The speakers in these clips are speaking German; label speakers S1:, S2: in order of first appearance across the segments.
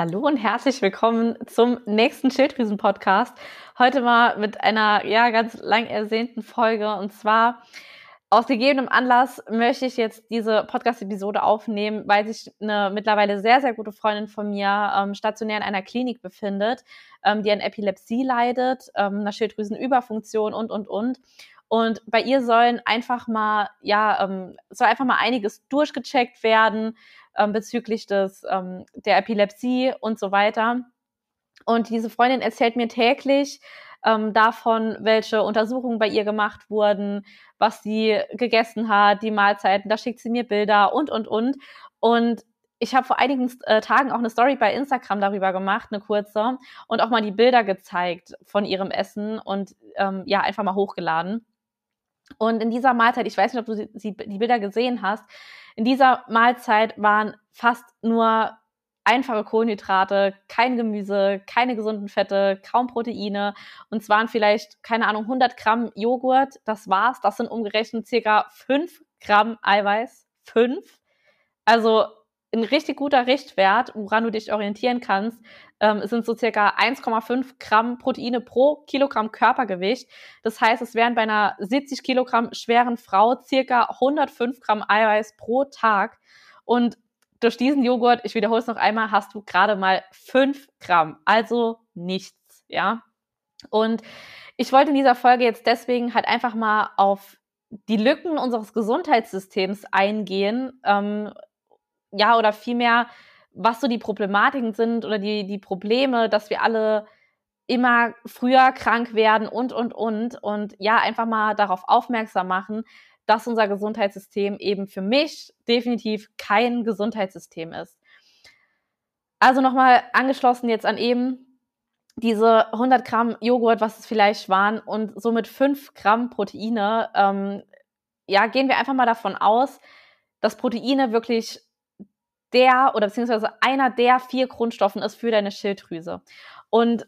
S1: Hallo und herzlich willkommen zum nächsten Schilddrüsen-Podcast. Heute mal mit einer ja ganz lang ersehnten Folge und zwar aus gegebenem Anlass möchte ich jetzt diese Podcast-Episode aufnehmen, weil sich eine mittlerweile sehr, sehr gute Freundin von mir ähm, stationär in einer Klinik befindet, ähm, die an Epilepsie leidet, ähm, einer Schilddrüsenüberfunktion und, und, und. Und bei ihr sollen einfach mal, ja, ähm, soll einfach mal einiges durchgecheckt werden ähm, bezüglich des, ähm, der Epilepsie und so weiter. Und diese Freundin erzählt mir täglich ähm, davon, welche Untersuchungen bei ihr gemacht wurden, was sie gegessen hat, die Mahlzeiten, da schickt sie mir Bilder und, und, und. Und ich habe vor einigen äh, Tagen auch eine Story bei Instagram darüber gemacht, eine kurze, und auch mal die Bilder gezeigt von ihrem Essen und ähm, ja, einfach mal hochgeladen. Und in dieser Mahlzeit, ich weiß nicht, ob du die, die Bilder gesehen hast, in dieser Mahlzeit waren fast nur einfache Kohlenhydrate, kein Gemüse, keine gesunden Fette, kaum Proteine. Und es waren vielleicht, keine Ahnung, 100 Gramm Joghurt. Das war's. Das sind umgerechnet circa 5 Gramm Eiweiß. 5. Also ein richtig guter Richtwert, woran du dich orientieren kannst, ähm, sind so circa 1,5 Gramm Proteine pro Kilogramm Körpergewicht. Das heißt, es wären bei einer 70 Kilogramm schweren Frau circa 105 Gramm Eiweiß pro Tag. Und durch diesen Joghurt, ich wiederhole es noch einmal, hast du gerade mal 5 Gramm. Also nichts, ja. Und ich wollte in dieser Folge jetzt deswegen halt einfach mal auf die Lücken unseres Gesundheitssystems eingehen, ähm, ja, oder vielmehr, was so die Problematiken sind oder die, die Probleme, dass wir alle immer früher krank werden und, und, und. Und ja, einfach mal darauf aufmerksam machen, dass unser Gesundheitssystem eben für mich definitiv kein Gesundheitssystem ist. Also nochmal angeschlossen jetzt an eben diese 100 Gramm Joghurt, was es vielleicht waren, und somit 5 Gramm Proteine. Ähm, ja, gehen wir einfach mal davon aus, dass Proteine wirklich der oder beziehungsweise einer der vier Grundstoffen ist für deine Schilddrüse. Und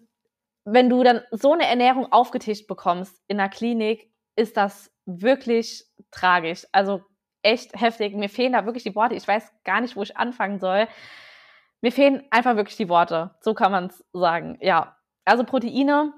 S1: wenn du dann so eine Ernährung aufgetischt bekommst in der Klinik, ist das wirklich tragisch. Also echt heftig. Mir fehlen da wirklich die Worte. Ich weiß gar nicht, wo ich anfangen soll. Mir fehlen einfach wirklich die Worte. So kann man es sagen. Ja. Also Proteine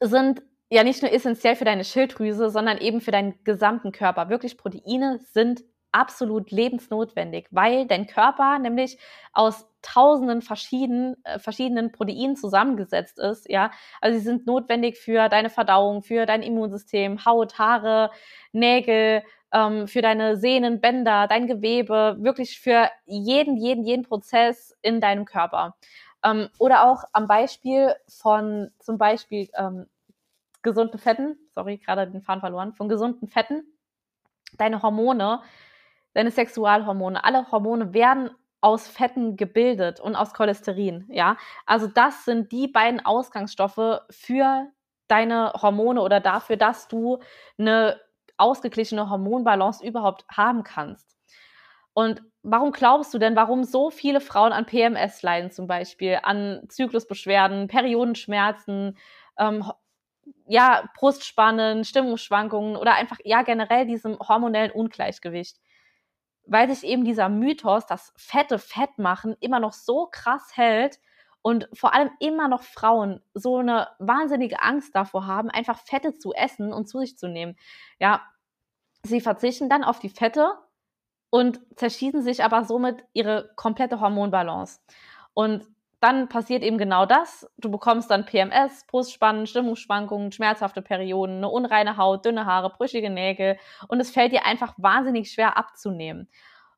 S1: sind ja nicht nur essentiell für deine Schilddrüse, sondern eben für deinen gesamten Körper. Wirklich Proteine sind absolut lebensnotwendig, weil dein Körper nämlich aus tausenden verschiedenen, äh, verschiedenen Proteinen zusammengesetzt ist, ja. Also sie sind notwendig für deine Verdauung, für dein Immunsystem, Haut, Haare, Nägel, ähm, für deine Sehnen, Bänder, dein Gewebe, wirklich für jeden, jeden, jeden Prozess in deinem Körper. Ähm, oder auch am Beispiel von zum Beispiel ähm, gesunden Fetten, sorry, gerade den Faden verloren, von gesunden Fetten, deine Hormone deine Sexualhormone, alle Hormone werden aus Fetten gebildet und aus Cholesterin, ja. Also das sind die beiden Ausgangsstoffe für deine Hormone oder dafür, dass du eine ausgeglichene Hormonbalance überhaupt haben kannst. Und warum glaubst du denn, warum so viele Frauen an PMS leiden zum Beispiel, an Zyklusbeschwerden, Periodenschmerzen, ähm, ja, Brustspannen, Stimmungsschwankungen oder einfach ja generell diesem hormonellen Ungleichgewicht? Weil sich eben dieser Mythos, das fette Fett machen, immer noch so krass hält und vor allem immer noch Frauen so eine wahnsinnige Angst davor haben, einfach Fette zu essen und zu sich zu nehmen. Ja, sie verzichten dann auf die Fette und zerschießen sich aber somit ihre komplette Hormonbalance. Und dann passiert eben genau das. Du bekommst dann PMS, Brustspannen, Stimmungsschwankungen, schmerzhafte Perioden, eine unreine Haut, dünne Haare, brüchige Nägel und es fällt dir einfach wahnsinnig schwer abzunehmen.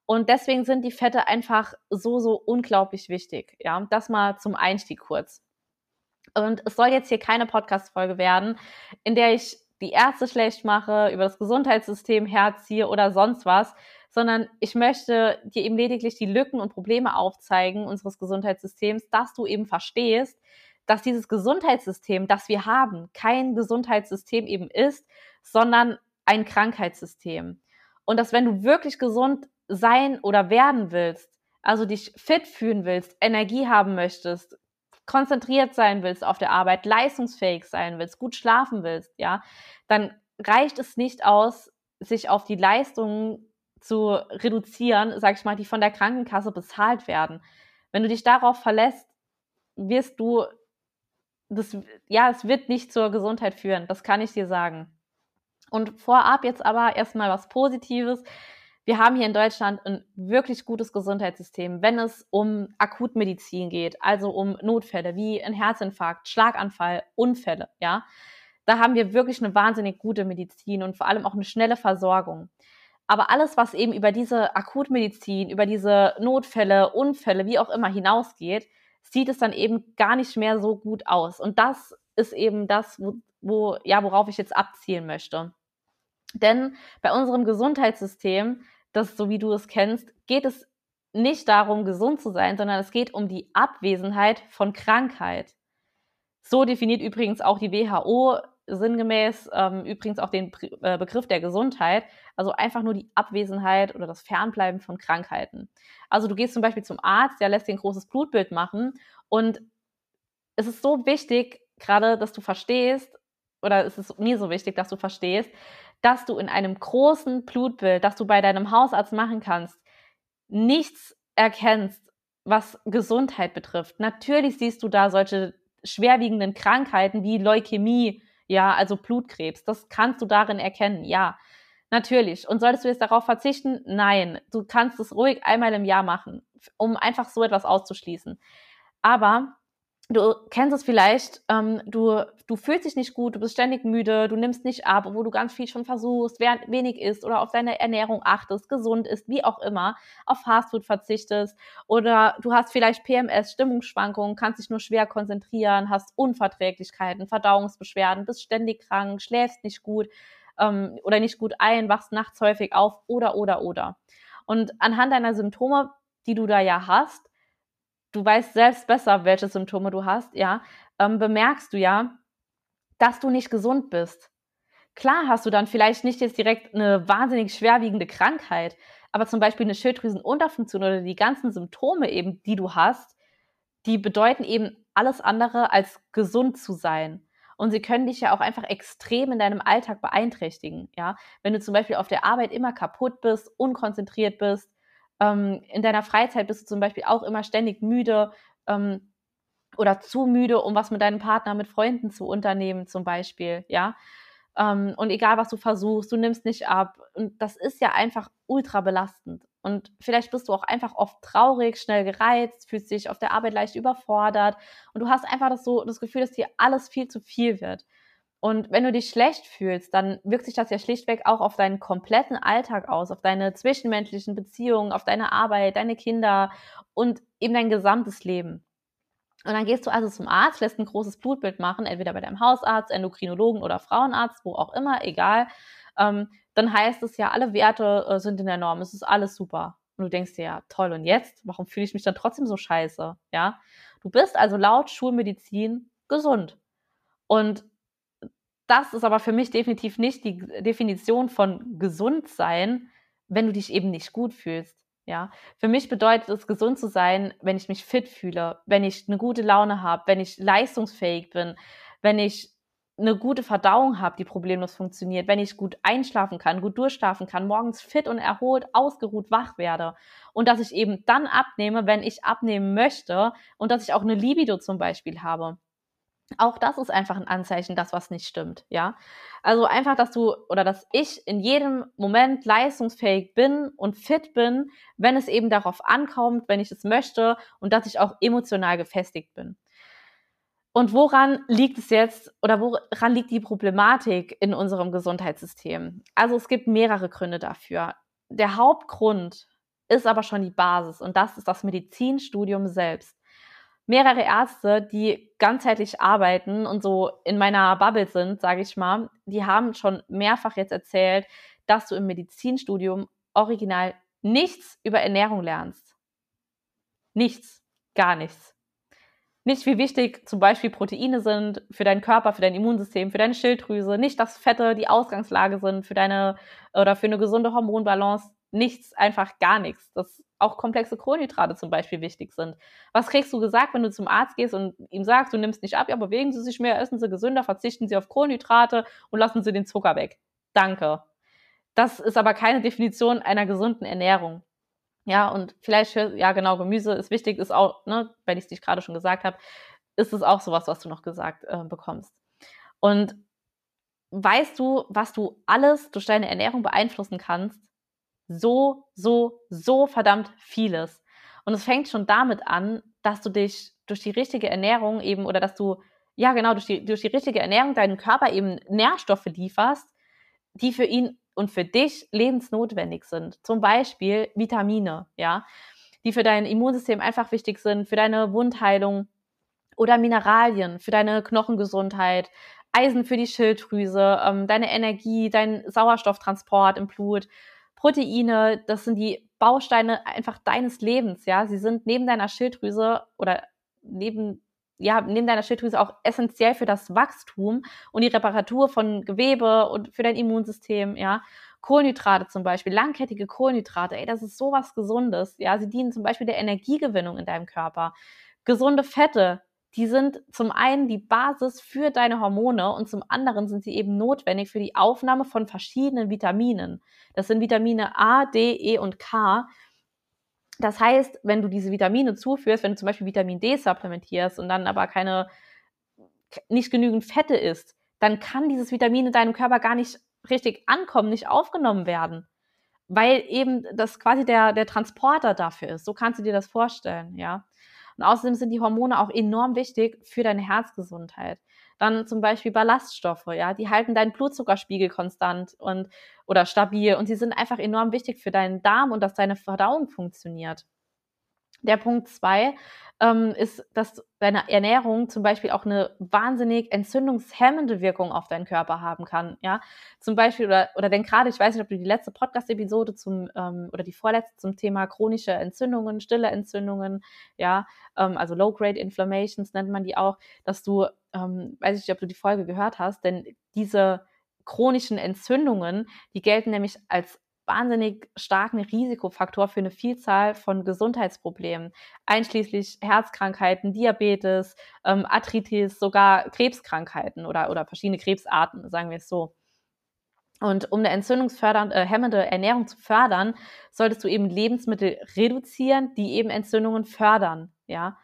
S1: Und deswegen sind die Fette einfach so, so unglaublich wichtig. Ja, das mal zum Einstieg kurz. Und es soll jetzt hier keine Podcast-Folge werden, in der ich die Ärzte schlecht mache, über das Gesundheitssystem herziehe oder sonst was, sondern ich möchte dir eben lediglich die Lücken und Probleme aufzeigen unseres Gesundheitssystems, dass du eben verstehst, dass dieses Gesundheitssystem, das wir haben, kein Gesundheitssystem eben ist, sondern ein Krankheitssystem. Und dass wenn du wirklich gesund sein oder werden willst, also dich fit fühlen willst, Energie haben möchtest, konzentriert sein willst auf der Arbeit, leistungsfähig sein willst, gut schlafen willst, ja, dann reicht es nicht aus, sich auf die Leistungen zu reduzieren, sag ich mal, die von der Krankenkasse bezahlt werden. Wenn du dich darauf verlässt, wirst du das, ja, es wird nicht zur Gesundheit führen. Das kann ich dir sagen. Und vorab jetzt aber erstmal was Positives. Wir haben hier in Deutschland ein wirklich gutes Gesundheitssystem, wenn es um Akutmedizin geht, also um Notfälle wie ein Herzinfarkt, Schlaganfall, Unfälle, ja. Da haben wir wirklich eine wahnsinnig gute Medizin und vor allem auch eine schnelle Versorgung. Aber alles, was eben über diese Akutmedizin, über diese Notfälle, Unfälle, wie auch immer hinausgeht, sieht es dann eben gar nicht mehr so gut aus. Und das ist eben das, wo, wo ja, worauf ich jetzt abzielen möchte. Denn bei unserem Gesundheitssystem, das so wie du es kennst, geht es nicht darum, gesund zu sein, sondern es geht um die Abwesenheit von Krankheit. So definiert übrigens auch die WHO sinngemäß ähm, übrigens auch den äh, Begriff der Gesundheit, also einfach nur die Abwesenheit oder das Fernbleiben von Krankheiten. Also du gehst zum Beispiel zum Arzt, der lässt dir ein großes Blutbild machen und es ist so wichtig, gerade, dass du verstehst, oder es ist mir so wichtig, dass du verstehst, dass du in einem großen Blutbild, das du bei deinem Hausarzt machen kannst, nichts erkennst, was Gesundheit betrifft. Natürlich siehst du da solche schwerwiegenden Krankheiten wie Leukämie, ja, also Blutkrebs. Das kannst du darin erkennen, ja. Natürlich. Und solltest du jetzt darauf verzichten? Nein. Du kannst es ruhig einmal im Jahr machen, um einfach so etwas auszuschließen. Aber du kennst es vielleicht, ähm, du, du fühlst dich nicht gut, du bist ständig müde, du nimmst nicht ab, obwohl du ganz viel schon versuchst, wenig isst oder auf deine Ernährung achtest, gesund ist, wie auch immer, auf Fastfood verzichtest oder du hast vielleicht PMS, Stimmungsschwankungen, kannst dich nur schwer konzentrieren, hast Unverträglichkeiten, Verdauungsbeschwerden, bist ständig krank, schläfst nicht gut ähm, oder nicht gut ein, wachst nachts häufig auf oder, oder, oder. Und anhand deiner Symptome, die du da ja hast, du weißt selbst besser, welche Symptome du hast, ja, ähm, bemerkst du ja, dass du nicht gesund bist. Klar hast du dann vielleicht nicht jetzt direkt eine wahnsinnig schwerwiegende Krankheit, aber zum Beispiel eine Schilddrüsenunterfunktion oder die ganzen Symptome eben, die du hast, die bedeuten eben alles andere als gesund zu sein. Und sie können dich ja auch einfach extrem in deinem Alltag beeinträchtigen. Ja, wenn du zum Beispiel auf der Arbeit immer kaputt bist, unkonzentriert bist, ähm, in deiner Freizeit bist du zum Beispiel auch immer ständig müde ähm, oder zu müde, um was mit deinem Partner, mit Freunden zu unternehmen, zum Beispiel, ja. Ähm, und egal, was du versuchst, du nimmst nicht ab. Und das ist ja einfach ultra belastend. Und vielleicht bist du auch einfach oft traurig, schnell gereizt, fühlst dich auf der Arbeit leicht überfordert und du hast einfach das so das Gefühl, dass dir alles viel zu viel wird. Und wenn du dich schlecht fühlst, dann wirkt sich das ja schlichtweg auch auf deinen kompletten Alltag aus, auf deine zwischenmenschlichen Beziehungen, auf deine Arbeit, deine Kinder und eben dein gesamtes Leben. Und dann gehst du also zum Arzt, lässt ein großes Blutbild machen, entweder bei deinem Hausarzt, Endokrinologen oder Frauenarzt, wo auch immer, egal. Ähm, dann heißt es ja, alle Werte äh, sind in der Norm, es ist alles super. Und du denkst dir, ja, toll, und jetzt? Warum fühle ich mich dann trotzdem so scheiße? Ja? Du bist also laut Schulmedizin gesund. Und das ist aber für mich definitiv nicht die Definition von gesund sein, wenn du dich eben nicht gut fühlst. Ja, für mich bedeutet es gesund zu sein, wenn ich mich fit fühle, wenn ich eine gute Laune habe, wenn ich leistungsfähig bin, wenn ich eine gute Verdauung habe, die problemlos funktioniert, wenn ich gut einschlafen kann, gut durchschlafen kann, morgens fit und erholt, ausgeruht wach werde und dass ich eben dann abnehme, wenn ich abnehmen möchte und dass ich auch eine Libido zum Beispiel habe. Auch das ist einfach ein Anzeichen, dass was nicht stimmt, ja. Also einfach, dass du oder dass ich in jedem Moment leistungsfähig bin und fit bin, wenn es eben darauf ankommt, wenn ich es möchte und dass ich auch emotional gefestigt bin. Und woran liegt es jetzt oder woran liegt die Problematik in unserem Gesundheitssystem? Also es gibt mehrere Gründe dafür. Der Hauptgrund ist aber schon die Basis und das ist das Medizinstudium selbst mehrere Ärzte, die ganzheitlich arbeiten und so in meiner Bubble sind, sage ich mal, die haben schon mehrfach jetzt erzählt, dass du im Medizinstudium original nichts über Ernährung lernst. Nichts, gar nichts. Nicht wie wichtig zum Beispiel Proteine sind für deinen Körper, für dein Immunsystem, für deine Schilddrüse, nicht, dass Fette die Ausgangslage sind für deine oder für eine gesunde Hormonbalance. Nichts, einfach gar nichts. Das auch komplexe Kohlenhydrate zum Beispiel wichtig sind. Was kriegst du gesagt, wenn du zum Arzt gehst und ihm sagst, du nimmst nicht ab, ja, bewegen Sie sich mehr, essen Sie gesünder, verzichten Sie auf Kohlenhydrate und lassen Sie den Zucker weg. Danke. Das ist aber keine Definition einer gesunden Ernährung. Ja, und vielleicht, ja genau, Gemüse ist wichtig, ist auch, ne, wenn ich es dich gerade schon gesagt habe, ist es auch sowas, was du noch gesagt äh, bekommst. Und weißt du, was du alles durch deine Ernährung beeinflussen kannst? So, so, so verdammt vieles. Und es fängt schon damit an, dass du dich durch die richtige Ernährung eben oder dass du, ja genau, durch die, durch die richtige Ernährung deinen Körper eben Nährstoffe lieferst, die für ihn und für dich lebensnotwendig sind. Zum Beispiel Vitamine, ja, die für dein Immunsystem einfach wichtig sind, für deine Wundheilung oder Mineralien, für deine Knochengesundheit, Eisen für die Schilddrüse, ähm, deine Energie, dein Sauerstofftransport im Blut, Proteine, das sind die Bausteine einfach deines Lebens, ja. Sie sind neben deiner Schilddrüse oder neben ja, neben deiner Schilddrüse auch essentiell für das Wachstum und die Reparatur von Gewebe und für dein Immunsystem, ja. Kohlenhydrate zum Beispiel, langkettige Kohlenhydrate, ey, das ist sowas Gesundes, ja. Sie dienen zum Beispiel der Energiegewinnung in deinem Körper. Gesunde Fette, die sind zum einen die Basis für deine Hormone und zum anderen sind sie eben notwendig für die Aufnahme von verschiedenen Vitaminen. Das sind Vitamine A, D, E und K. Das heißt, wenn du diese Vitamine zuführst, wenn du zum Beispiel Vitamin D supplementierst und dann aber keine, nicht genügend Fette isst, dann kann dieses Vitamin in deinem Körper gar nicht richtig ankommen, nicht aufgenommen werden. Weil eben das quasi der, der Transporter dafür ist. So kannst du dir das vorstellen, ja. Und außerdem sind die Hormone auch enorm wichtig für deine Herzgesundheit. Dann zum Beispiel Ballaststoffe, ja, die halten deinen Blutzuckerspiegel konstant und oder stabil und sie sind einfach enorm wichtig für deinen Darm und dass deine Verdauung funktioniert. Der Punkt zwei ähm, ist, dass deine Ernährung zum Beispiel auch eine wahnsinnig entzündungshemmende Wirkung auf deinen Körper haben kann. Ja, zum Beispiel oder oder denn gerade, ich weiß nicht, ob du die letzte Podcast-Episode zum ähm, oder die vorletzte zum Thema chronische Entzündungen, stille Entzündungen, ja, ähm, also Low-Grade Inflammations nennt man die auch, dass du, ähm, weiß ich nicht, ob du die Folge gehört hast, denn diese chronischen Entzündungen, die gelten nämlich als wahnsinnig starken Risikofaktor für eine Vielzahl von Gesundheitsproblemen, einschließlich Herzkrankheiten, Diabetes, ähm, Arthritis, sogar Krebskrankheiten oder, oder verschiedene Krebsarten, sagen wir es so. Und um eine entzündungshemmende äh, Ernährung zu fördern, solltest du eben Lebensmittel reduzieren, die eben Entzündungen fördern. Ja,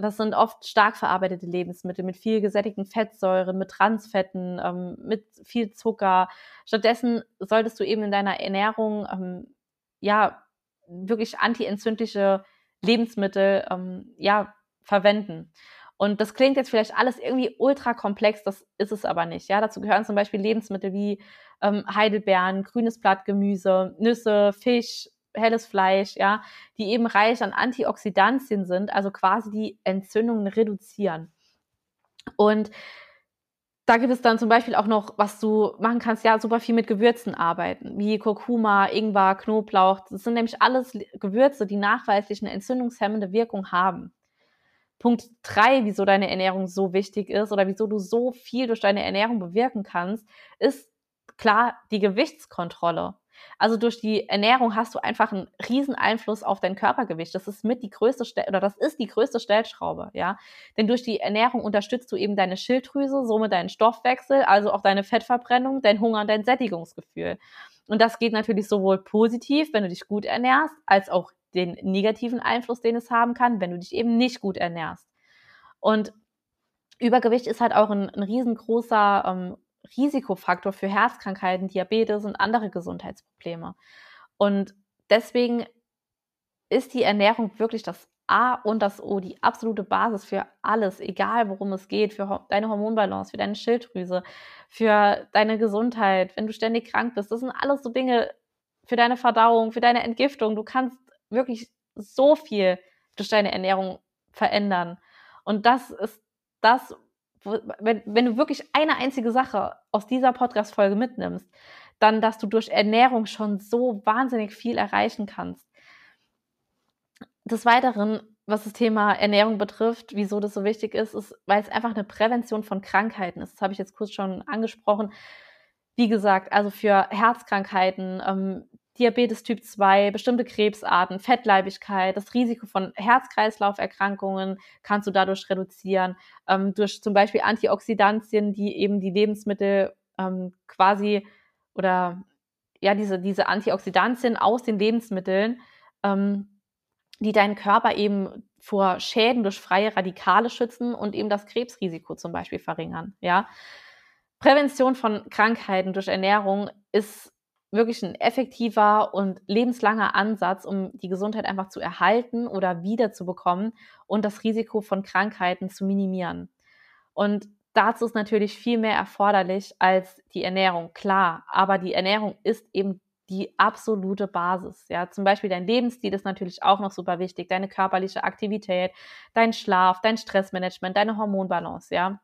S1: das sind oft stark verarbeitete Lebensmittel mit viel gesättigten Fettsäuren, mit Transfetten, ähm, mit viel Zucker. Stattdessen solltest du eben in deiner Ernährung ähm, ja wirklich antientzündliche Lebensmittel ähm, ja verwenden. Und das klingt jetzt vielleicht alles irgendwie ultra komplex, das ist es aber nicht. Ja, dazu gehören zum Beispiel Lebensmittel wie ähm, Heidelbeeren, grünes Blattgemüse, Nüsse, Fisch, helles Fleisch, ja, die eben reich an Antioxidantien sind, also quasi die Entzündungen reduzieren. Und da gibt es dann zum Beispiel auch noch, was du machen kannst, ja, super viel mit Gewürzen arbeiten, wie Kurkuma, Ingwer, Knoblauch. Das sind nämlich alles Gewürze, die nachweislich eine entzündungshemmende Wirkung haben. Punkt drei, wieso deine Ernährung so wichtig ist oder wieso du so viel durch deine Ernährung bewirken kannst, ist klar die Gewichtskontrolle. Also durch die Ernährung hast du einfach einen riesen Einfluss auf dein Körpergewicht. Das ist mit die größte Stel oder das ist die größte Stellschraube, ja. Denn durch die Ernährung unterstützt du eben deine Schilddrüse, somit deinen Stoffwechsel, also auch deine Fettverbrennung, dein Hunger und dein Sättigungsgefühl. Und das geht natürlich sowohl positiv, wenn du dich gut ernährst, als auch den negativen Einfluss, den es haben kann, wenn du dich eben nicht gut ernährst. Und Übergewicht ist halt auch ein, ein riesengroßer ähm, Risikofaktor für Herzkrankheiten, Diabetes und andere Gesundheitsprobleme. Und deswegen ist die Ernährung wirklich das A und das O, die absolute Basis für alles, egal worum es geht, für deine Hormonbalance, für deine Schilddrüse, für deine Gesundheit, wenn du ständig krank bist. Das sind alles so Dinge für deine Verdauung, für deine Entgiftung. Du kannst wirklich so viel durch deine Ernährung verändern. Und das ist das, wenn, wenn du wirklich eine einzige Sache aus dieser Podcast-Folge mitnimmst, dann, dass du durch Ernährung schon so wahnsinnig viel erreichen kannst. Des Weiteren, was das Thema Ernährung betrifft, wieso das so wichtig ist, ist, weil es einfach eine Prävention von Krankheiten ist. Das habe ich jetzt kurz schon angesprochen. Wie gesagt, also für Herzkrankheiten, ähm, Diabetes Typ 2, bestimmte Krebsarten, Fettleibigkeit, das Risiko von Herz-Kreislauf-Erkrankungen kannst du dadurch reduzieren, ähm, durch zum Beispiel Antioxidantien, die eben die Lebensmittel ähm, quasi oder ja, diese, diese Antioxidantien aus den Lebensmitteln ähm, die deinen Körper eben vor Schäden durch freie Radikale schützen und eben das Krebsrisiko zum Beispiel verringern. Ja, Prävention von Krankheiten durch Ernährung ist wirklich ein effektiver und lebenslanger Ansatz, um die Gesundheit einfach zu erhalten oder wiederzubekommen und das Risiko von Krankheiten zu minimieren. Und dazu ist natürlich viel mehr erforderlich als die Ernährung, klar, aber die Ernährung ist eben die absolute Basis. Ja, zum Beispiel dein Lebensstil ist natürlich auch noch super wichtig, deine körperliche Aktivität, dein Schlaf, dein Stressmanagement, deine Hormonbalance, ja.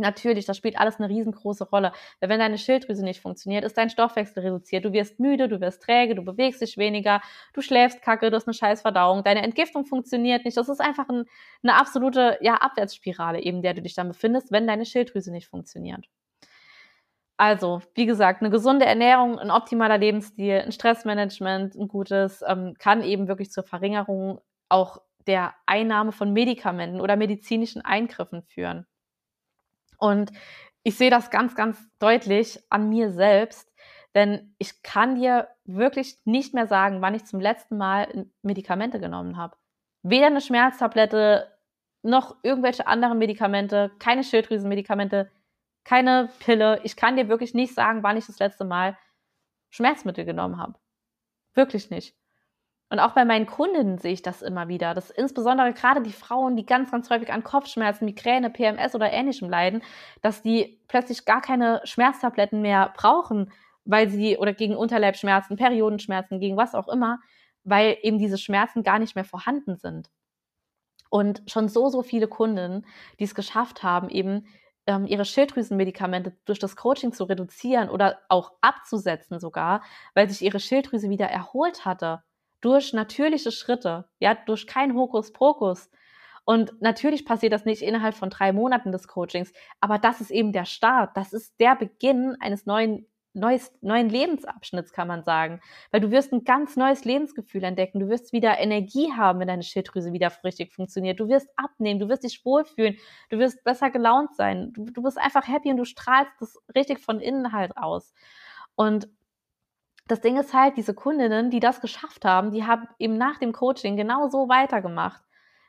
S1: Natürlich, das spielt alles eine riesengroße Rolle. Weil wenn deine Schilddrüse nicht funktioniert, ist dein Stoffwechsel reduziert. Du wirst müde, du wirst träge, du bewegst dich weniger, du schläfst kacke, du hast eine scheiß Verdauung, deine Entgiftung funktioniert nicht. Das ist einfach ein, eine absolute ja, Abwärtsspirale, eben der du dich dann befindest, wenn deine Schilddrüse nicht funktioniert. Also, wie gesagt, eine gesunde Ernährung, ein optimaler Lebensstil, ein Stressmanagement, ein gutes, ähm, kann eben wirklich zur Verringerung auch der Einnahme von Medikamenten oder medizinischen Eingriffen führen. Und ich sehe das ganz, ganz deutlich an mir selbst, denn ich kann dir wirklich nicht mehr sagen, wann ich zum letzten Mal Medikamente genommen habe. Weder eine Schmerztablette noch irgendwelche anderen Medikamente, keine Schilddrüsenmedikamente, keine Pille. Ich kann dir wirklich nicht sagen, wann ich das letzte Mal Schmerzmittel genommen habe. Wirklich nicht. Und auch bei meinen Kundinnen sehe ich das immer wieder, dass insbesondere gerade die Frauen, die ganz, ganz häufig an Kopfschmerzen, Migräne, PMS oder ähnlichem leiden, dass die plötzlich gar keine Schmerztabletten mehr brauchen, weil sie oder gegen Unterleibschmerzen, Periodenschmerzen, gegen was auch immer, weil eben diese Schmerzen gar nicht mehr vorhanden sind. Und schon so, so viele Kunden, die es geschafft haben, eben ähm, ihre Schilddrüsenmedikamente durch das Coaching zu reduzieren oder auch abzusetzen sogar, weil sich ihre Schilddrüse wieder erholt hatte durch natürliche Schritte, ja, durch kein Hokuspokus. Und natürlich passiert das nicht innerhalb von drei Monaten des Coachings, aber das ist eben der Start. Das ist der Beginn eines neuen, neues, neuen Lebensabschnitts, kann man sagen. Weil du wirst ein ganz neues Lebensgefühl entdecken. Du wirst wieder Energie haben, wenn deine Schilddrüse wieder richtig funktioniert. Du wirst abnehmen, du wirst dich wohlfühlen, du wirst besser gelaunt sein. Du, du bist einfach happy und du strahlst das richtig von innen halt aus. Und das Ding ist halt, diese Kundinnen, die das geschafft haben, die haben eben nach dem Coaching genau so weitergemacht,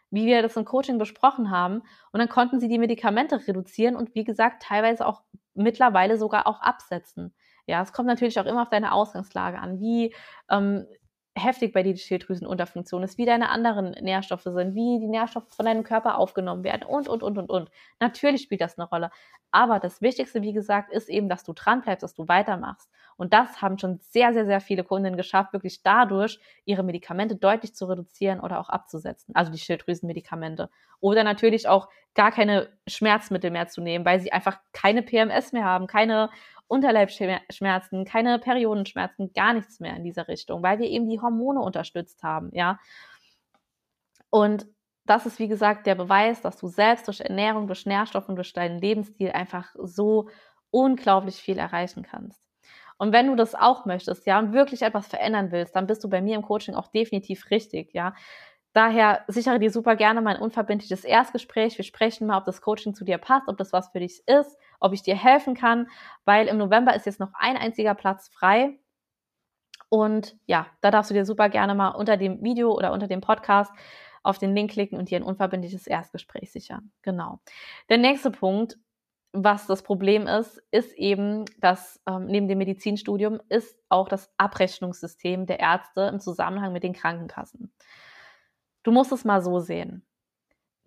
S1: wie wir das im Coaching besprochen haben. Und dann konnten sie die Medikamente reduzieren und wie gesagt, teilweise auch mittlerweile sogar auch absetzen. Ja, es kommt natürlich auch immer auf deine Ausgangslage an. Wie ähm, heftig bei dir die Schilddrüsenunterfunktion ist, wie deine anderen Nährstoffe sind, wie die Nährstoffe von deinem Körper aufgenommen werden und, und, und, und, und. Natürlich spielt das eine Rolle. Aber das Wichtigste, wie gesagt, ist eben, dass du dran bleibst, dass du weitermachst. Und das haben schon sehr, sehr, sehr viele Kunden geschafft, wirklich dadurch ihre Medikamente deutlich zu reduzieren oder auch abzusetzen. Also die Schilddrüsenmedikamente. Oder natürlich auch gar keine Schmerzmittel mehr zu nehmen, weil sie einfach keine PMS mehr haben, keine Unterleibschmerzen, keine Periodenschmerzen, gar nichts mehr in dieser Richtung, weil wir eben die Hormone unterstützt haben, ja. Und das ist, wie gesagt, der Beweis, dass du selbst durch Ernährung, durch Nährstoffe und durch deinen Lebensstil einfach so unglaublich viel erreichen kannst. Und wenn du das auch möchtest, ja, und wirklich etwas verändern willst, dann bist du bei mir im Coaching auch definitiv richtig, ja. Daher sichere dir super gerne mein unverbindliches Erstgespräch. Wir sprechen mal, ob das Coaching zu dir passt, ob das was für dich ist, ob ich dir helfen kann, weil im November ist jetzt noch ein einziger Platz frei. Und ja, da darfst du dir super gerne mal unter dem Video oder unter dem Podcast auf den Link klicken und dir ein unverbindliches Erstgespräch sichern. Genau. Der nächste Punkt, was das Problem ist, ist eben, dass ähm, neben dem Medizinstudium ist auch das Abrechnungssystem der Ärzte im Zusammenhang mit den Krankenkassen. Du musst es mal so sehen.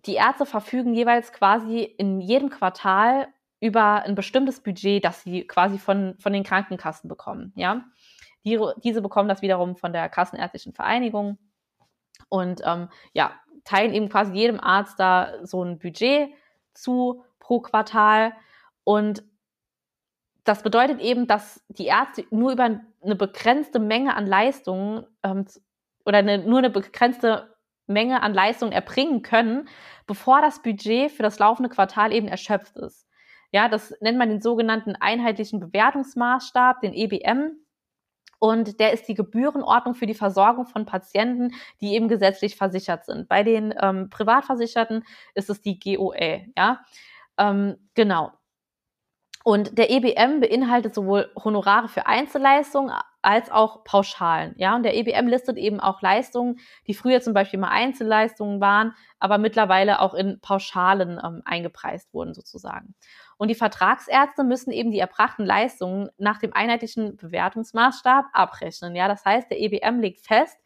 S1: Die Ärzte verfügen jeweils quasi in jedem Quartal über ein bestimmtes Budget, das sie quasi von, von den Krankenkassen bekommen. Ja? Die, diese bekommen das wiederum von der Kassenärztlichen Vereinigung und ähm, ja, teilen eben quasi jedem Arzt da so ein Budget zu pro Quartal. Und das bedeutet eben, dass die Ärzte nur über eine begrenzte Menge an Leistungen ähm, oder eine, nur eine begrenzte Menge an Leistung erbringen können, bevor das Budget für das laufende Quartal eben erschöpft ist. Ja, das nennt man den sogenannten einheitlichen Bewertungsmaßstab, den EBM. Und der ist die Gebührenordnung für die Versorgung von Patienten, die eben gesetzlich versichert sind. Bei den ähm, Privatversicherten ist es die GOL. Ja, ähm, genau. Und der EBM beinhaltet sowohl Honorare für Einzelleistungen als auch Pauschalen. Ja, und der EBM listet eben auch Leistungen, die früher zum Beispiel mal Einzelleistungen waren, aber mittlerweile auch in Pauschalen ähm, eingepreist wurden sozusagen. Und die Vertragsärzte müssen eben die erbrachten Leistungen nach dem einheitlichen Bewertungsmaßstab abrechnen. Ja, das heißt, der EBM legt fest,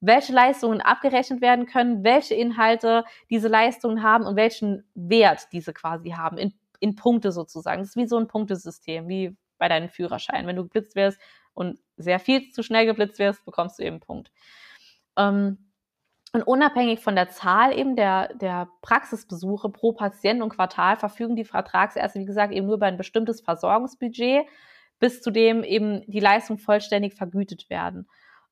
S1: welche Leistungen abgerechnet werden können, welche Inhalte diese Leistungen haben und welchen Wert diese quasi haben, in, in Punkte sozusagen. Das ist wie so ein Punktesystem, wie bei deinem Führerschein. Wenn du geblitzt wirst und sehr viel zu schnell geblitzt wirst, bekommst du eben einen Punkt. Ähm, und unabhängig von der Zahl eben der, der Praxisbesuche pro Patient und Quartal verfügen die Vertragsärzte, wie gesagt, eben nur über ein bestimmtes Versorgungsbudget, bis zu dem eben die Leistungen vollständig vergütet werden.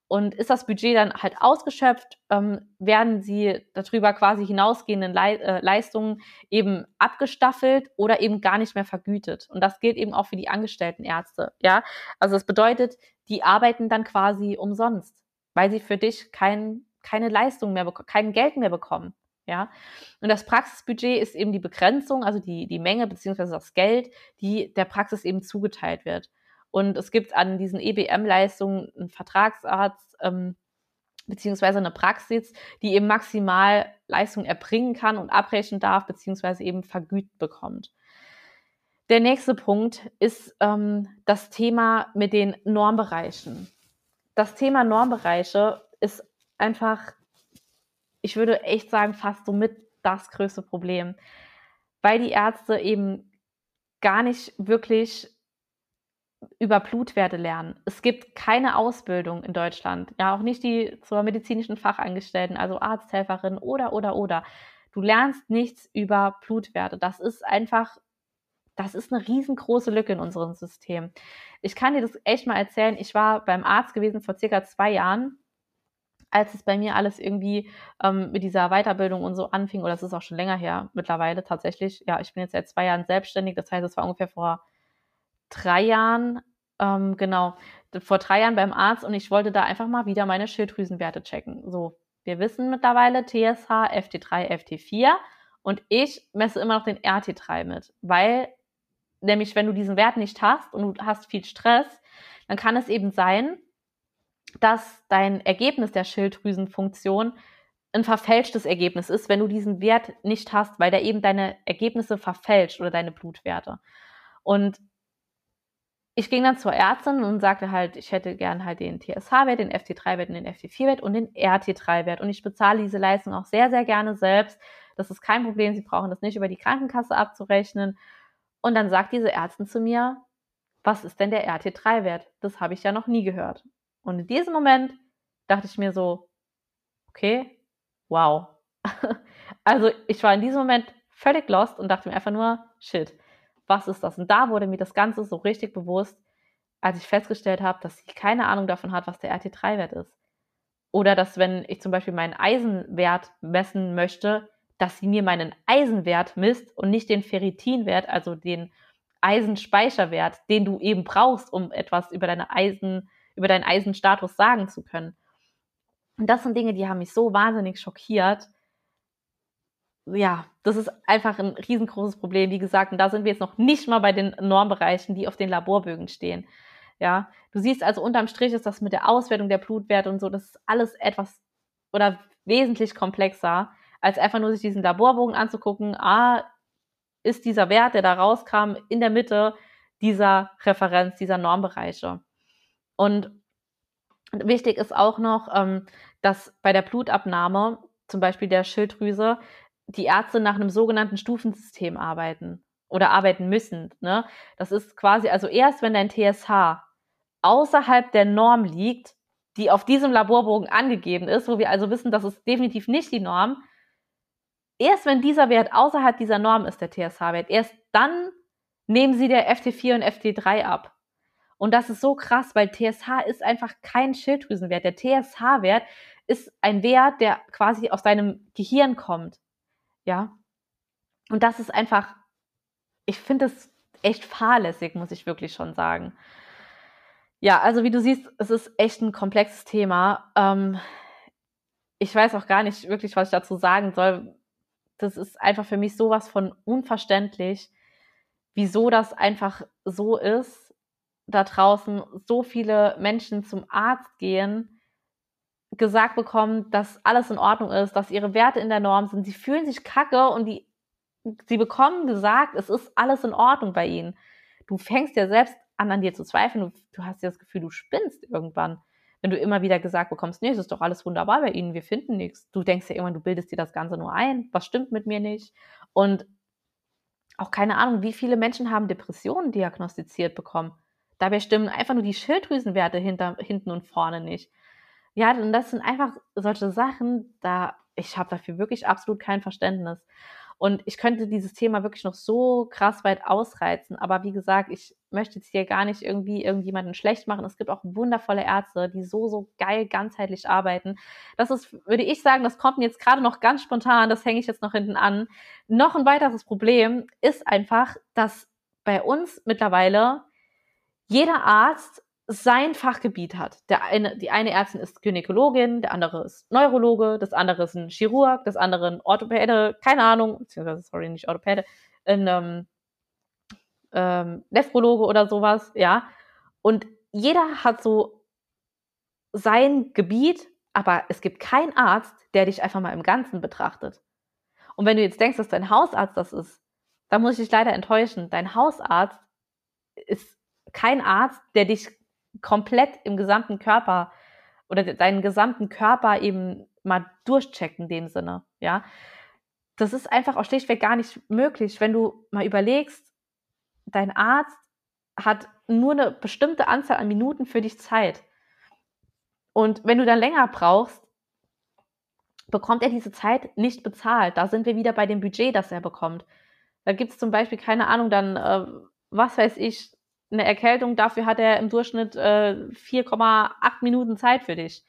S1: Und ist das Budget dann halt ausgeschöpft, ähm, werden sie darüber quasi hinausgehenden Le äh, Leistungen eben abgestaffelt oder eben gar nicht mehr vergütet. Und das gilt eben auch für die angestellten Ärzte. Ja, also das bedeutet, die arbeiten dann quasi umsonst, weil sie für dich kein, keine Leistung mehr, kein Geld mehr bekommen. Ja, und das Praxisbudget ist eben die Begrenzung, also die, die Menge beziehungsweise das Geld, die der Praxis eben zugeteilt wird. Und es gibt an diesen EBM-Leistungen einen Vertragsarzt ähm, beziehungsweise eine Praxis, die eben maximal Leistung erbringen kann und abrechnen darf, beziehungsweise eben vergütet bekommt. Der nächste Punkt ist ähm, das Thema mit den Normbereichen. Das Thema Normbereiche ist einfach, ich würde echt sagen, fast somit das größte Problem, weil die Ärzte eben gar nicht wirklich über Blutwerte lernen. Es gibt keine Ausbildung in Deutschland, ja auch nicht die zur medizinischen Fachangestellten, also Arzthelferin oder oder oder. Du lernst nichts über Blutwerte. Das ist einfach, das ist eine riesengroße Lücke in unserem System. Ich kann dir das echt mal erzählen. Ich war beim Arzt gewesen vor circa zwei Jahren, als es bei mir alles irgendwie ähm, mit dieser Weiterbildung und so anfing. Oder es ist auch schon länger her mittlerweile tatsächlich. Ja, ich bin jetzt seit zwei Jahren selbstständig. Das heißt, es war ungefähr vor drei Jahren, ähm, genau, vor drei Jahren beim Arzt und ich wollte da einfach mal wieder meine Schilddrüsenwerte checken. So, wir wissen mittlerweile TSH, FT3, FT4 und ich messe immer noch den RT3 mit, weil nämlich wenn du diesen Wert nicht hast und du hast viel Stress, dann kann es eben sein, dass dein Ergebnis der Schilddrüsenfunktion ein verfälschtes Ergebnis ist, wenn du diesen Wert nicht hast, weil der eben deine Ergebnisse verfälscht oder deine Blutwerte. Und ich ging dann zur Ärztin und sagte halt, ich hätte gern halt den TSH-Wert, den FT3-Wert und den FT4-Wert und den RT3-Wert. Und ich bezahle diese Leistung auch sehr, sehr gerne selbst. Das ist kein Problem. Sie brauchen das nicht über die Krankenkasse abzurechnen. Und dann sagt diese Ärztin zu mir, was ist denn der RT3-Wert? Das habe ich ja noch nie gehört. Und in diesem Moment dachte ich mir so, okay, wow. also ich war in diesem Moment völlig lost und dachte mir einfach nur, shit was ist das? Und da wurde mir das Ganze so richtig bewusst, als ich festgestellt habe, dass sie keine Ahnung davon hat, was der RT3-Wert ist. Oder dass, wenn ich zum Beispiel meinen Eisenwert messen möchte, dass sie mir meinen Eisenwert misst und nicht den Ferritinwert, also den Eisenspeicherwert, den du eben brauchst, um etwas über deine Eisen, über deinen Eisenstatus sagen zu können. Und das sind Dinge, die haben mich so wahnsinnig schockiert, ja, das ist einfach ein riesengroßes Problem, wie gesagt. Und da sind wir jetzt noch nicht mal bei den Normbereichen, die auf den Laborbögen stehen. Ja, du siehst also unterm Strich ist das mit der Auswertung der Blutwerte und so, das ist alles etwas oder wesentlich komplexer, als einfach nur sich diesen Laborbogen anzugucken. Ah, ist dieser Wert, der da rauskam, in der Mitte dieser Referenz, dieser Normbereiche. Und wichtig ist auch noch, ähm, dass bei der Blutabnahme, zum Beispiel der Schilddrüse, die Ärzte nach einem sogenannten Stufensystem arbeiten oder arbeiten müssen. Ne? Das ist quasi, also erst wenn dein TSH außerhalb der Norm liegt, die auf diesem Laborbogen angegeben ist, wo wir also wissen, das ist definitiv nicht die Norm, erst wenn dieser Wert außerhalb dieser Norm ist, der TSH-Wert, erst dann nehmen sie der FT4 und FT3 ab. Und das ist so krass, weil TSH ist einfach kein Schilddrüsenwert. Der TSH-Wert ist ein Wert, der quasi aus deinem Gehirn kommt. Ja. Und das ist einfach, ich finde es echt fahrlässig, muss ich wirklich schon sagen. Ja, also wie du siehst, es ist echt ein komplexes Thema. Ähm, ich weiß auch gar nicht wirklich, was ich dazu sagen soll. Das ist einfach für mich sowas von unverständlich, wieso das einfach so ist, da draußen so viele Menschen zum Arzt gehen, gesagt bekommen, dass alles in Ordnung ist, dass ihre Werte in der Norm sind. Sie fühlen sich kacke und die, sie bekommen gesagt, es ist alles in Ordnung bei ihnen. Du fängst ja selbst an, an dir zu zweifeln. Du, du hast ja das Gefühl, du spinnst irgendwann. Wenn du immer wieder gesagt bekommst, nee, es ist doch alles wunderbar bei ihnen, wir finden nichts. Du denkst ja irgendwann, du bildest dir das Ganze nur ein. Was stimmt mit mir nicht? Und auch keine Ahnung, wie viele Menschen haben Depressionen diagnostiziert bekommen. Dabei stimmen einfach nur die Schilddrüsenwerte hinter, hinten und vorne nicht. Ja, und das sind einfach solche Sachen, da ich habe dafür wirklich absolut kein Verständnis. Und ich könnte dieses Thema wirklich noch so krass weit ausreizen. Aber wie gesagt, ich möchte jetzt hier gar nicht irgendwie irgendjemanden schlecht machen. Es gibt auch wundervolle Ärzte, die so, so geil ganzheitlich arbeiten. Das ist, würde ich sagen, das kommt mir jetzt gerade noch ganz spontan. Das hänge ich jetzt noch hinten an. Noch ein weiteres Problem ist einfach, dass bei uns mittlerweile jeder Arzt sein Fachgebiet hat. Der eine, die eine Ärztin ist Gynäkologin, der andere ist Neurologe, das andere ist ein Chirurg, das andere ein Orthopäde, keine Ahnung, beziehungsweise, sorry, nicht Orthopäde, ein ähm, ähm, Nephrologe oder sowas, ja. Und jeder hat so sein Gebiet, aber es gibt keinen Arzt, der dich einfach mal im Ganzen betrachtet. Und wenn du jetzt denkst, dass dein Hausarzt das ist, dann muss ich dich leider enttäuschen. Dein Hausarzt ist kein Arzt, der dich komplett im gesamten Körper oder deinen gesamten Körper eben mal durchcheckt in dem Sinne, ja. Das ist einfach auch schlichtweg gar nicht möglich, wenn du mal überlegst, dein Arzt hat nur eine bestimmte Anzahl an Minuten für dich Zeit. Und wenn du dann länger brauchst, bekommt er diese Zeit nicht bezahlt. Da sind wir wieder bei dem Budget, das er bekommt. Da gibt es zum Beispiel, keine Ahnung, dann, äh, was weiß ich, eine Erkältung, dafür hat er im Durchschnitt äh, 4,8 Minuten Zeit für dich.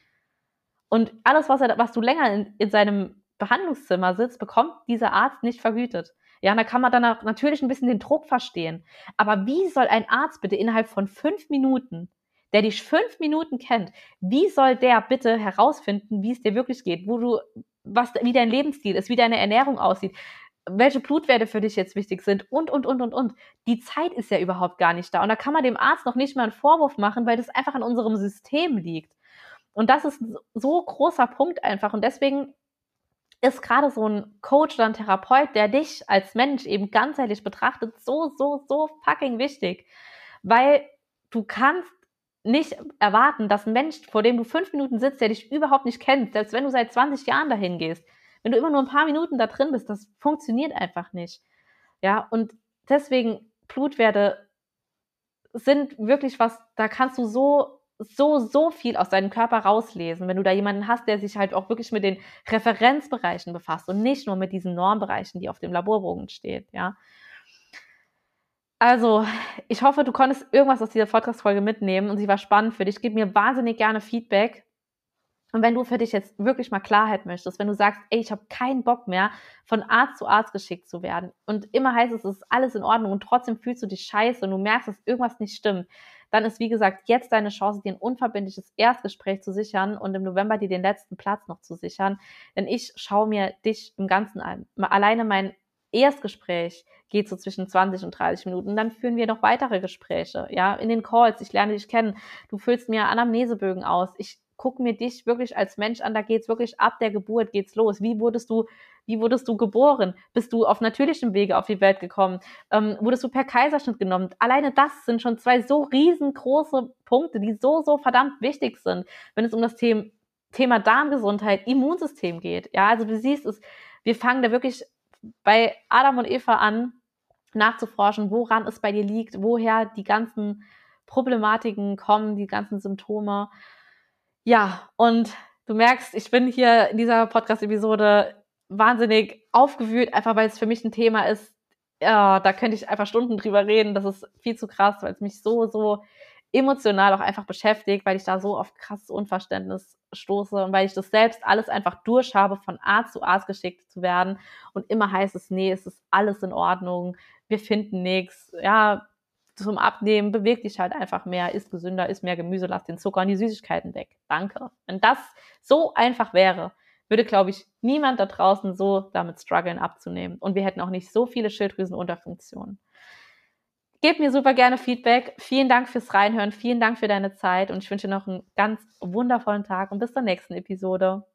S1: Und alles, was, er, was du länger in, in seinem Behandlungszimmer sitzt, bekommt dieser Arzt nicht vergütet. Ja, da kann man dann natürlich ein bisschen den Druck verstehen. Aber wie soll ein Arzt bitte innerhalb von fünf Minuten, der dich fünf Minuten kennt, wie soll der bitte herausfinden, wie es dir wirklich geht, wo du, was, wie dein Lebensstil ist, wie deine Ernährung aussieht, welche Blutwerte für dich jetzt wichtig sind und, und, und, und, und. Die Zeit ist ja überhaupt gar nicht da. Und da kann man dem Arzt noch nicht mal einen Vorwurf machen, weil das einfach an unserem System liegt. Und das ist so großer Punkt einfach. Und deswegen ist gerade so ein Coach oder ein Therapeut, der dich als Mensch eben ganzheitlich betrachtet, so, so, so fucking wichtig. Weil du kannst nicht erwarten, dass ein Mensch, vor dem du fünf Minuten sitzt, der dich überhaupt nicht kennt, selbst wenn du seit 20 Jahren dahin gehst, wenn du immer nur ein paar Minuten da drin bist, das funktioniert einfach nicht. Ja, und deswegen Blutwerte sind wirklich was, da kannst du so, so, so viel aus deinem Körper rauslesen, wenn du da jemanden hast, der sich halt auch wirklich mit den Referenzbereichen befasst und nicht nur mit diesen Normbereichen, die auf dem Laborbogen steht, ja. Also, ich hoffe, du konntest irgendwas aus dieser Podcast-Folge mitnehmen und sie war spannend für dich. Gib mir wahnsinnig gerne Feedback. Und wenn du für dich jetzt wirklich mal Klarheit möchtest, wenn du sagst, ey, ich habe keinen Bock mehr, von Arzt zu Arzt geschickt zu werden und immer heißt es, es ist alles in Ordnung und trotzdem fühlst du dich scheiße und du merkst, dass irgendwas nicht stimmt, dann ist, wie gesagt, jetzt deine Chance, dir ein unverbindliches Erstgespräch zu sichern und im November dir den letzten Platz noch zu sichern. Denn ich schaue mir dich im Ganzen an. Alleine mein Erstgespräch geht so zwischen 20 und 30 Minuten. Dann führen wir noch weitere Gespräche, ja, in den Calls. Ich lerne dich kennen. Du füllst mir Anamnesebögen aus. Ich guck mir dich wirklich als Mensch an, da geht's wirklich ab der Geburt geht's los. Wie wurdest du, wie wurdest du geboren? Bist du auf natürlichem Wege auf die Welt gekommen? Ähm, wurdest du per Kaiserschnitt genommen? Alleine das sind schon zwei so riesengroße Punkte, die so, so verdammt wichtig sind, wenn es um das Thema, Thema Darmgesundheit, Immunsystem geht. Ja, also du siehst es, wir fangen da wirklich bei Adam und Eva an, nachzuforschen, woran es bei dir liegt, woher die ganzen Problematiken kommen, die ganzen Symptome. Ja, und du merkst, ich bin hier in dieser Podcast-Episode wahnsinnig aufgewühlt, einfach weil es für mich ein Thema ist, ja, da könnte ich einfach Stunden drüber reden. Das ist viel zu krass, weil es mich so, so emotional auch einfach beschäftigt, weil ich da so auf krasses Unverständnis stoße und weil ich das selbst alles einfach durch habe, von Arzt zu Arzt geschickt zu werden. Und immer heißt es, nee, es ist alles in Ordnung, wir finden nichts. Ja, zum Abnehmen, beweg dich halt einfach mehr, isst gesünder, isst mehr Gemüse, lass den Zucker und die Süßigkeiten weg. Danke. Wenn das so einfach wäre, würde, glaube ich, niemand da draußen so damit strugglen abzunehmen. Und wir hätten auch nicht so viele Schilddrüsenunterfunktionen. Gebt mir super gerne Feedback. Vielen Dank fürs Reinhören. Vielen Dank für deine Zeit und ich wünsche noch einen ganz wundervollen Tag und bis zur nächsten Episode.